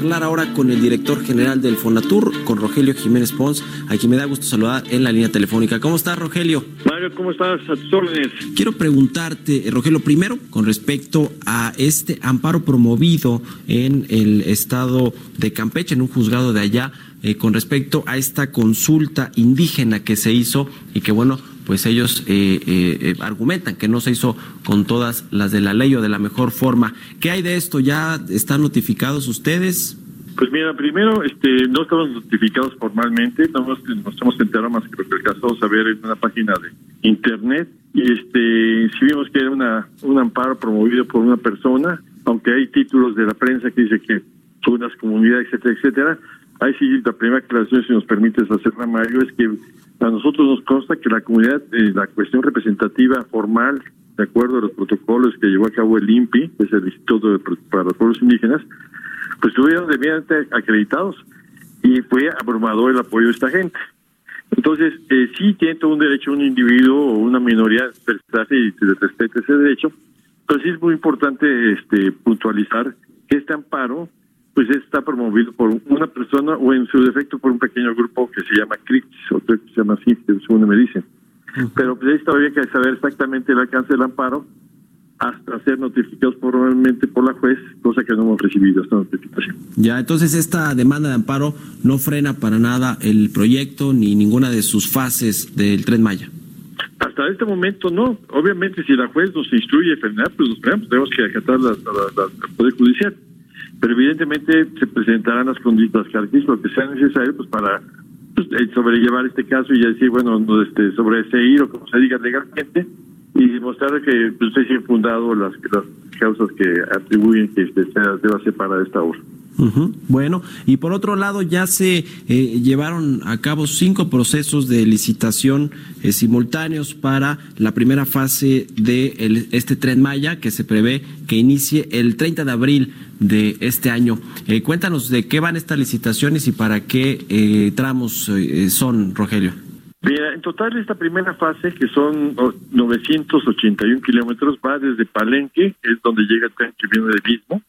Charlar ahora con el director general del Fonatur, con Rogelio Jiménez Pons, a quien me da gusto saludar en la línea telefónica. ¿Cómo estás, Rogelio? Mario, ¿cómo estás? A tus órdenes. Quiero preguntarte, eh, Rogelio, primero con respecto a este amparo promovido en el estado de Campeche, en un juzgado de allá, eh, con respecto a esta consulta indígena que se hizo y que, bueno, pues ellos eh, eh, argumentan que no se hizo con todas las de la ley o de la mejor forma. ¿Qué hay de esto? ¿Ya están notificados ustedes? Pues mira, primero, este, no estamos notificados formalmente, no nos, nos hemos enterado más que lo que alcanzamos a ver en una página de internet y este, si vimos que era una, un amparo promovido por una persona, aunque hay títulos de la prensa que dice que unas comunidades, etcétera, etcétera, Ahí sí, la primera aclaración, si nos permites hacerla, Mario, es que a nosotros nos consta que la comunidad, eh, la cuestión representativa formal, de acuerdo a los protocolos que llevó a cabo el INPI, que es el Instituto para los Pueblos Indígenas, pues estuvieron debidamente acreditados y fue abrumador el apoyo de esta gente. Entonces, eh, sí tiene todo un derecho un individuo o una minoría expresarse y se respete ese derecho, pero sí es muy importante este puntualizar que este amparo pues está promovido por una persona o en su defecto por un pequeño grupo que se llama CRIPS, o que se llama así, según me dicen. Pero pues ahí todavía hay que saber exactamente el alcance del amparo hasta ser notificados formalmente por la juez, cosa que no hemos recibido esta notificación. Ya, entonces esta demanda de amparo no frena para nada el proyecto ni ninguna de sus fases del Tren Maya. Hasta este momento no. Obviamente si la juez nos instruye a frenar, pues nos tenemos que acatar la, la, Poder Judicial pero evidentemente se presentarán las condiciones, las lo que sea necesario pues para pues, eh, sobrellevar este caso y decir, bueno, no, este, sobreseír o como se diga legalmente y demostrar que pues, es infundado las, las causas que atribuyen que este, sea, deba separar esta obra. Bueno, y por otro lado ya se eh, llevaron a cabo cinco procesos de licitación eh, simultáneos para la primera fase de este tren Maya que se prevé que inicie el 30 de abril de este año. Eh, cuéntanos de qué van estas licitaciones y para qué tramos son, Rogelio. Mira, en total esta primera fase, que son 981 kilómetros, va desde Palenque, que es donde llega el tren que viene del mismo,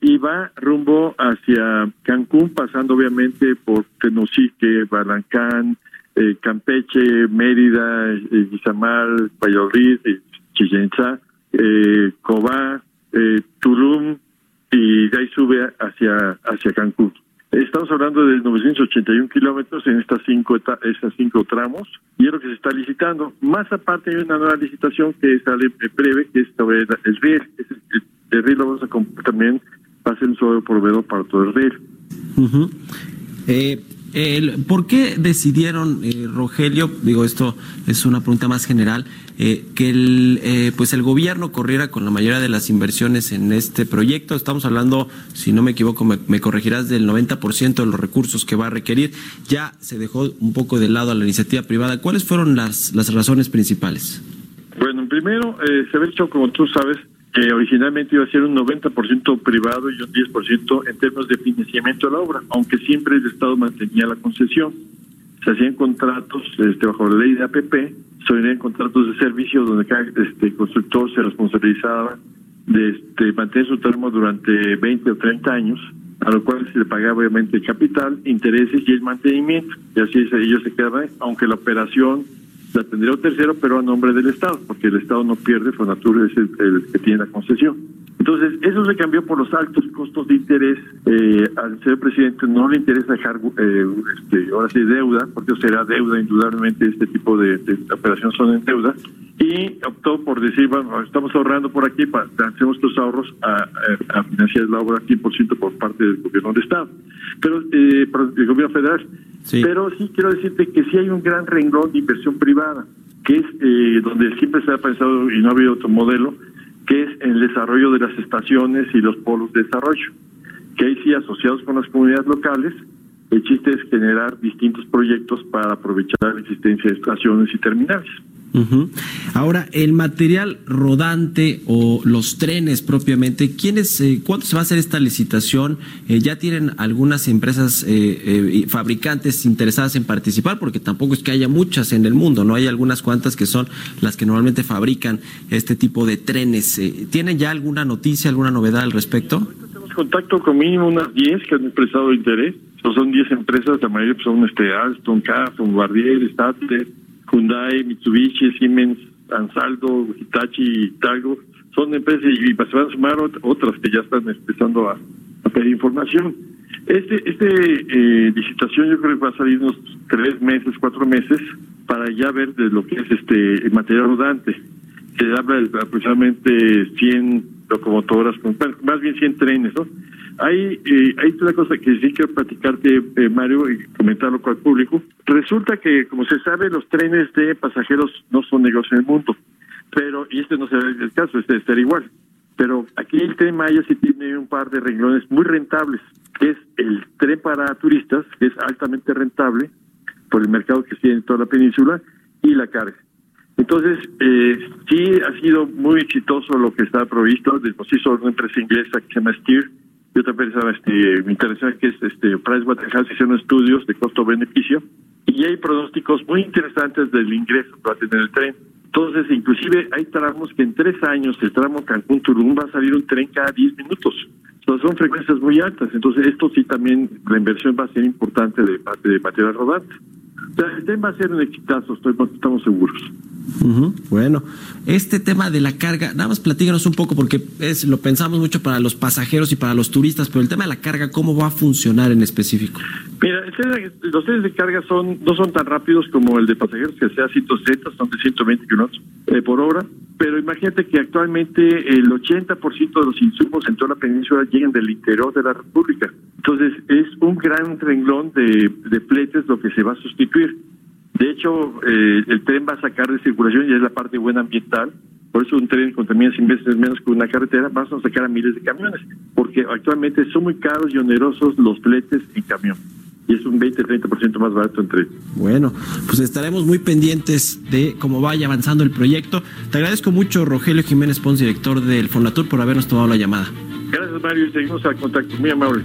y va rumbo hacia Cancún, pasando obviamente por Tenosique, Balancán, eh, Campeche, Mérida, eh, Izamal, Valladolid, eh, eh, Cobá, eh, Tulum y de ahí sube hacia, hacia Cancún. Estamos hablando de 981 kilómetros en estas cinco estas cinco tramos y es lo que se está licitando. Más aparte hay una nueva licitación que sale breve, que es sobre el riel. Riel lo vamos a también va a ser un solo proveedor para todo el riel. eh, el, ¿Por qué decidieron, eh, Rogelio, digo esto es una pregunta más general, eh, que el, eh, pues el gobierno corriera con la mayoría de las inversiones en este proyecto? Estamos hablando, si no me equivoco, me, corregirás, del 90% de los recursos que va a requerir. Ya se dejó un poco de lado a la iniciativa privada. ¿Cuáles fueron las, las razones principales? Bueno, primero, se ha hecho, como tú sabes, que originalmente iba a ser un 90% privado y un 10% en términos de financiamiento de la obra, aunque siempre el Estado mantenía la concesión. Se hacían contratos este, bajo la ley de APP, se hacían contratos de servicio donde cada este, constructor se responsabilizaba de este, mantener su termo durante 20 o 30 años, a lo cual se le pagaba obviamente el capital, intereses y el mantenimiento. Y así ellos se quedaban, aunque la operación la tendría un tercero, pero a nombre del Estado, porque el Estado no pierde, Fonatur es el, que tiene la concesión. Entonces, eso se cambió por los altos costos de interés. Eh, al señor presidente no le interesa dejar, eh, este, ahora sí, deuda, porque será deuda, indudablemente, este tipo de, de operaciones son en deuda. Y optó por decir, bueno, estamos ahorrando por aquí, para, hacemos estos ahorros a, a, financiar la obra 100% por parte del gobierno del Estado. Pero eh, el gobierno federal Pero sí quiero decirte que sí hay un gran renglón de inversión privada, que es eh, donde siempre se ha pensado y no ha habido otro modelo, que es el desarrollo de las estaciones y los polos de desarrollo, que ahí sí asociados con las comunidades locales, el chiste es generar distintos proyectos para aprovechar la existencia de estaciones y terminales. Ahora, el material rodante o los trenes propiamente, ¿quiénes, eh, ¿cuándo se va a hacer esta licitación? Eh, ¿Ya tienen algunas empresas eh, fabricantes interesadas en participar? Porque tampoco es que haya muchas en el mundo, ¿no? Hay algunas cuantas que son las que normalmente fabrican este tipo de trenes. ¿Tienen ya alguna noticia, alguna novedad al respecto? Tenemos contacto con mínimo unas 10 que han expresado interés. son 10 empresas, la mayoría son este, Alstom, CAF, Bombardier, Stadler, Hyundai, Mitsubishi, Siemens, Ansaldo, Hitachi, Talgo, son empresas y se van a sumar otras que ya están empezando a, pedir información. Este, este eh, licitación yo creo que va a salir unos tres meses, cuatro meses para ya ver de lo que es este material rodante. Se habla de aproximadamente 100 locomotoras, más bien 100 trenes, ¿no? Hay, hay una cosa que sí quiero platicarte, eh, Mario, y comentarlo con el público. Resulta que, como se sabe, los trenes de pasajeros no son negocios en el mundo, pero, y este no será el caso, este estar igual. Pero aquí el tren Maya sí tiene un par de renglones muy rentables, que es el tren para turistas, que es altamente rentable por el mercado que tiene en toda la península, y la carga. Entonces, eh, sí ha sido muy exitoso lo que está provisto. De sí una empresa inglesa que se llama Steer, yo también pensaba, este, me interesa que es este, Pricewaterhouse hicieron estudios de costo-beneficio y hay pronósticos muy interesantes del ingreso que va a tener el tren. Entonces, inclusive hay tramos que en tres años el tramo Cancún-Tulum va a salir un tren cada diez minutos. Entonces, son frecuencias muy altas. Entonces, esto sí también, la inversión va a ser importante de parte de material rodante. El tren va a ser un exitazo, estoy, estamos seguros. Bueno, este tema de la carga, nada más platícanos un poco porque es lo pensamos mucho para los pasajeros y para los turistas, pero el tema de la carga, ¿cómo va a funcionar en específico? Mira, los trenes de carga son no son tan rápidos como el de pasajeros, que sea 160, son de 120 kilómetros eh, por hora, pero imagínate que actualmente el 80% de los insumos en toda la península llegan del interior de la República. Entonces, es un gran renglón de, de fletes lo que se va a sustituir. De hecho, eh, el tren va a sacar de circulación y es la parte buena ambiental. Por eso un tren contamina 100 veces menos que una carretera. Vas a sacar a miles de camiones, porque actualmente son muy caros y onerosos los fletes en camión. Y es un 20-30% más barato en tren. Bueno, pues estaremos muy pendientes de cómo vaya avanzando el proyecto. Te agradezco mucho, Rogelio Jiménez Pons, director del Fonatur, por habernos tomado la llamada. Gracias, Mario. Seguimos al contacto. Muy amable.